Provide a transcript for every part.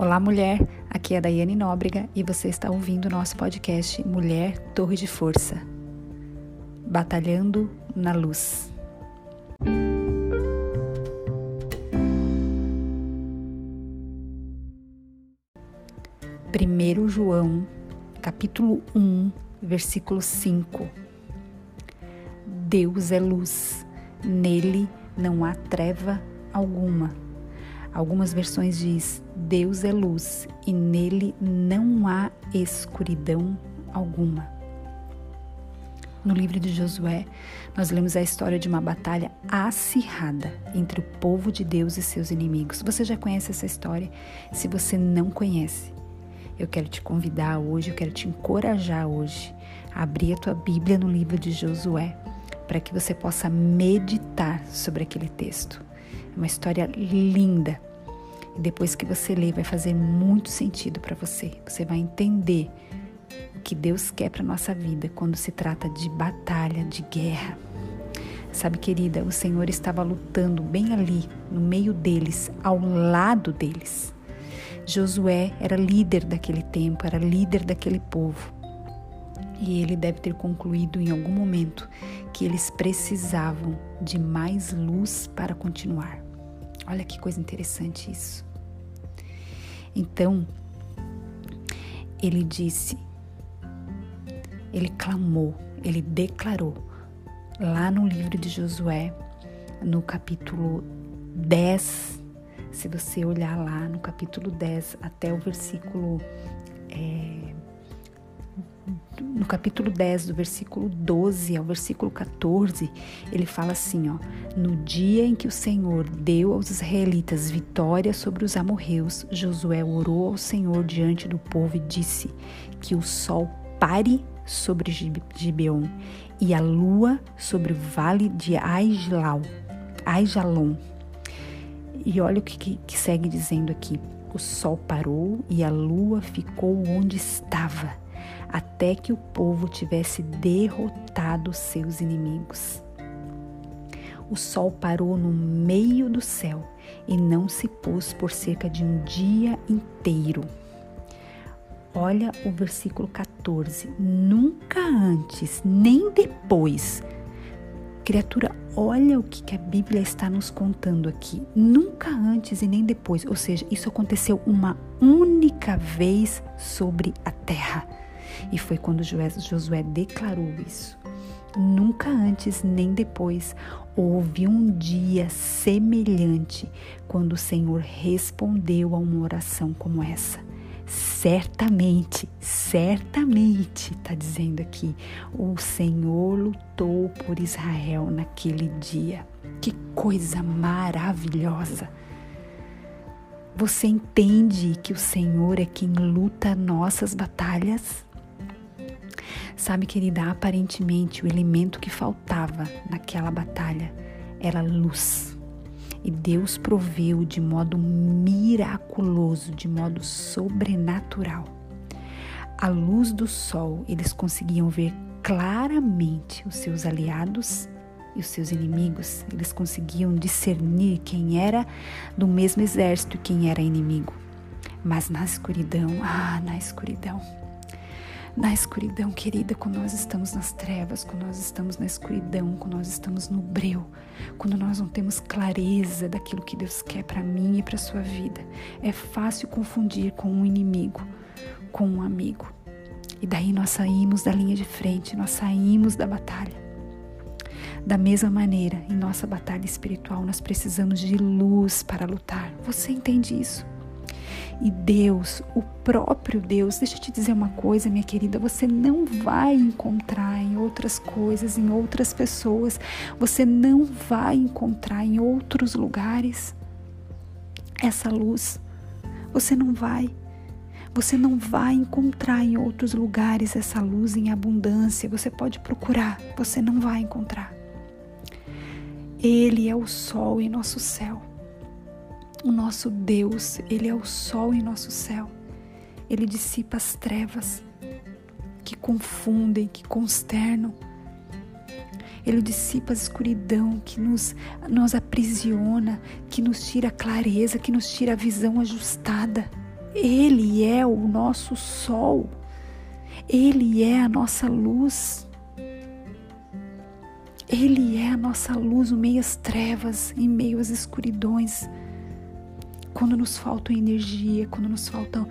Olá, mulher. Aqui é a Daiane Nóbrega e você está ouvindo o nosso podcast Mulher Torre de Força. Batalhando na Luz. Primeiro João, capítulo 1, versículo 5. Deus é luz, nele não há treva alguma. Algumas versões diz: Deus é luz e nele não há escuridão alguma. No livro de Josué, nós lemos a história de uma batalha acirrada entre o povo de Deus e seus inimigos. Você já conhece essa história? Se você não conhece, eu quero te convidar hoje, eu quero te encorajar hoje a abrir a tua Bíblia no livro de Josué, para que você possa meditar sobre aquele texto. É uma história linda. E depois que você ler, vai fazer muito sentido para você. Você vai entender o que Deus quer para nossa vida quando se trata de batalha, de guerra. Sabe, querida, o Senhor estava lutando bem ali, no meio deles, ao lado deles. Josué era líder daquele tempo, era líder daquele povo. E ele deve ter concluído em algum momento que eles precisavam de mais luz para continuar. Olha que coisa interessante isso. Então, ele disse, ele clamou, ele declarou, lá no livro de Josué, no capítulo 10, se você olhar lá no capítulo 10 até o versículo é, no capítulo 10, do versículo 12 ao versículo 14, ele fala assim, ó: No dia em que o Senhor deu aos israelitas vitória sobre os amorreus, Josué orou ao Senhor diante do povo e disse: Que o sol pare sobre Gibeon e a lua sobre o vale de Aijalon. Aijalon. E olha o que, que, que segue dizendo aqui: O sol parou e a lua ficou onde estava até que o povo tivesse derrotado seus inimigos. O sol parou no meio do céu e não se pôs por cerca de um dia inteiro. Olha o versículo 14. Nunca antes, nem depois. Criatura, olha o que a Bíblia está nos contando aqui. Nunca antes e nem depois. Ou seja, isso aconteceu uma única vez sobre a terra. E foi quando Josué declarou isso. Nunca antes nem depois houve um dia semelhante quando o Senhor respondeu a uma oração como essa. Certamente, certamente, está dizendo aqui, o Senhor lutou por Israel naquele dia. Que coisa maravilhosa! Você entende que o Senhor é quem luta nossas batalhas? Sabe, querida, aparentemente o elemento que faltava naquela batalha era luz. E Deus proveu de modo miraculoso, de modo sobrenatural. À luz do sol, eles conseguiam ver claramente os seus aliados e os seus inimigos. Eles conseguiam discernir quem era do mesmo exército e quem era inimigo. Mas na escuridão, ah, na escuridão, na escuridão, querida, quando nós estamos nas trevas, quando nós estamos na escuridão, quando nós estamos no breu, quando nós não temos clareza daquilo que Deus quer para mim e para sua vida, é fácil confundir com um inimigo, com um amigo. E daí nós saímos da linha de frente, nós saímos da batalha. Da mesma maneira, em nossa batalha espiritual, nós precisamos de luz para lutar. Você entende isso? E Deus, o próprio Deus, deixa eu te dizer uma coisa, minha querida, você não vai encontrar em outras coisas, em outras pessoas, você não vai encontrar em outros lugares essa luz. Você não vai. Você não vai encontrar em outros lugares essa luz em abundância. Você pode procurar, você não vai encontrar. Ele é o sol em nosso céu. O nosso Deus, Ele é o sol em nosso céu. Ele dissipa as trevas que confundem, que consternam. Ele dissipa a escuridão que nos, nos aprisiona, que nos tira a clareza, que nos tira a visão ajustada. Ele é o nosso sol. Ele é a nossa luz. Ele é a nossa luz no meio às trevas, em meio às escuridões. Quando nos falta energia, quando nos faltam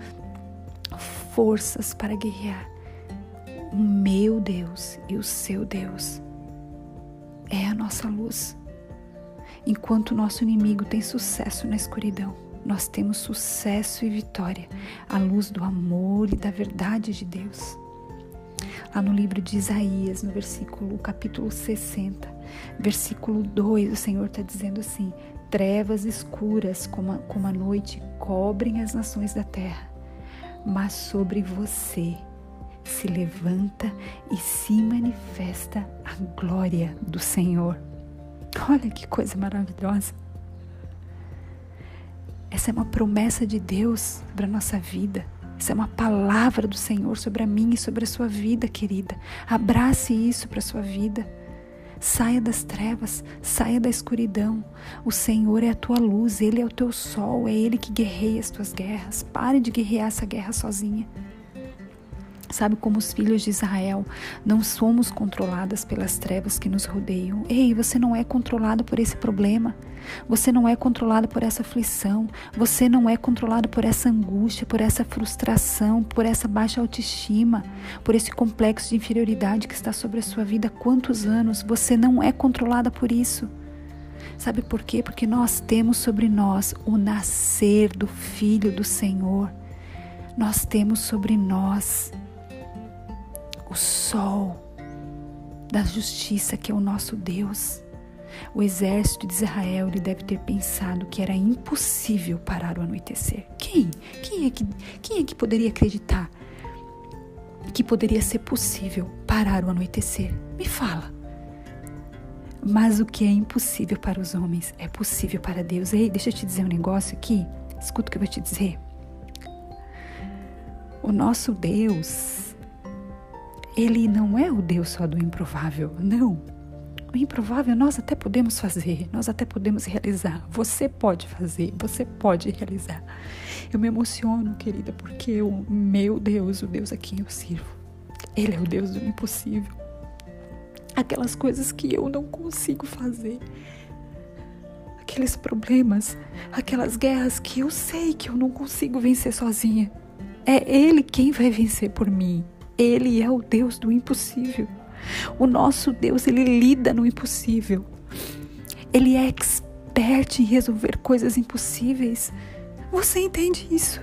forças para guerrear. O meu Deus e o seu Deus é a nossa luz. Enquanto o nosso inimigo tem sucesso na escuridão, nós temos sucesso e vitória à luz do amor e da verdade de Deus. Lá no livro de Isaías, no versículo capítulo 60, versículo 2, o Senhor está dizendo assim: Trevas escuras como a, como a noite cobrem as nações da terra, mas sobre você se levanta e se manifesta a glória do Senhor. Olha que coisa maravilhosa. Essa é uma promessa de Deus para a nossa vida. Essa é uma palavra do Senhor sobre a minha e sobre a sua vida, querida. Abrace isso para a sua vida. Saia das trevas, saia da escuridão. O Senhor é a tua luz, Ele é o teu sol, é Ele que guerreia as tuas guerras. Pare de guerrear essa guerra sozinha. Sabe como os filhos de Israel não somos controladas pelas trevas que nos rodeiam. Ei, você não é controlado por esse problema. Você não é controlado por essa aflição. Você não é controlado por essa angústia, por essa frustração, por essa baixa autoestima, por esse complexo de inferioridade que está sobre a sua vida há quantos anos. Você não é controlada por isso. Sabe por quê? Porque nós temos sobre nós o nascer do Filho do Senhor. Nós temos sobre nós o sol da justiça que é o nosso Deus. O exército de Israel ele deve ter pensado que era impossível parar o anoitecer. Quem? Quem é que, quem é que poderia acreditar que poderia ser possível parar o anoitecer? Me fala. Mas o que é impossível para os homens é possível para Deus. Ei, deixa eu te dizer um negócio aqui. Escuta o que eu vou te dizer. O nosso Deus, ele não é o Deus só do improvável, não. O improvável nós até podemos fazer, nós até podemos realizar. Você pode fazer, você pode realizar. Eu me emociono, querida, porque o meu Deus, o Deus a quem eu sirvo, Ele é o Deus do impossível. Aquelas coisas que eu não consigo fazer, aqueles problemas, aquelas guerras que eu sei que eu não consigo vencer sozinha. É Ele quem vai vencer por mim. Ele é o Deus do impossível. O nosso Deus, ele lida no impossível. Ele é expert em resolver coisas impossíveis. Você entende isso?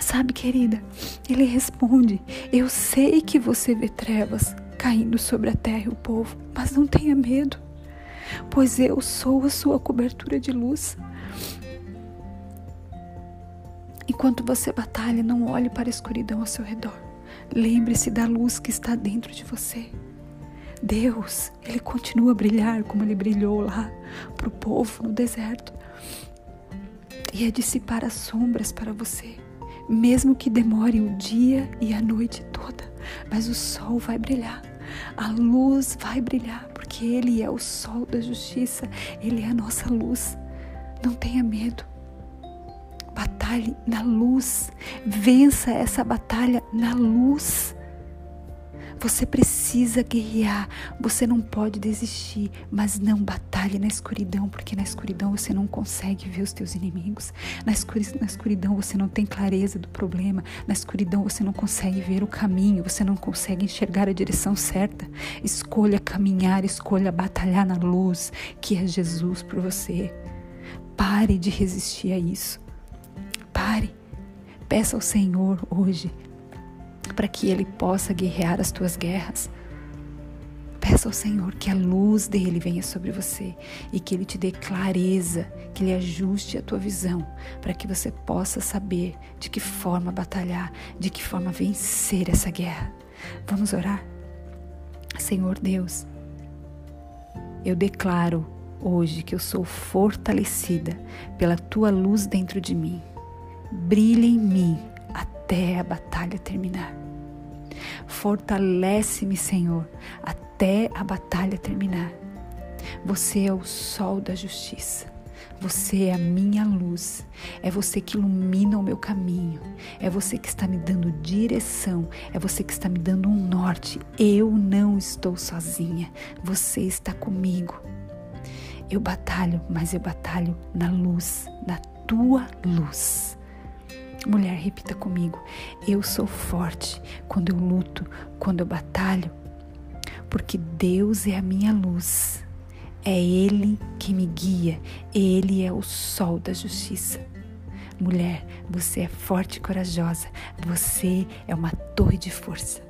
Sabe, querida, ele responde: Eu sei que você vê trevas caindo sobre a terra e o povo, mas não tenha medo, pois eu sou a sua cobertura de luz. Enquanto você batalha, não olhe para a escuridão ao seu redor. Lembre-se da luz que está dentro de você. Deus, Ele continua a brilhar como Ele brilhou lá para o povo no deserto. E a dissipar as sombras para você, mesmo que demore o dia e a noite toda. Mas o sol vai brilhar, a luz vai brilhar, porque Ele é o sol da justiça, Ele é a nossa luz. Não tenha medo. Batalhe na luz. Vença essa batalha na luz. Você precisa guerrear, você não pode desistir, mas não batalhe na escuridão, porque na escuridão você não consegue ver os teus inimigos. Na escuridão você não tem clareza do problema, na escuridão você não consegue ver o caminho, você não consegue enxergar a direção certa. Escolha caminhar, escolha batalhar na luz, que é Jesus por você. Pare de resistir a isso. Pare. Peça ao Senhor hoje para que Ele possa guerrear as tuas guerras. Peça ao Senhor que a luz dele venha sobre você e que ele te dê clareza, que ele ajuste a tua visão, para que você possa saber de que forma batalhar, de que forma vencer essa guerra. Vamos orar? Senhor Deus, eu declaro hoje que eu sou fortalecida pela tua luz dentro de mim brilha em mim até a batalha terminar. Fortalece-me, Senhor, até a batalha terminar. Você é o sol da justiça. Você é a minha luz. É você que ilumina o meu caminho. É você que está me dando direção. É você que está me dando um norte. Eu não estou sozinha. Você está comigo. Eu batalho, mas eu batalho na luz, na tua luz. Mulher, repita comigo. Eu sou forte quando eu luto, quando eu batalho, porque Deus é a minha luz. É Ele que me guia, Ele é o sol da justiça. Mulher, você é forte e corajosa, você é uma torre de força.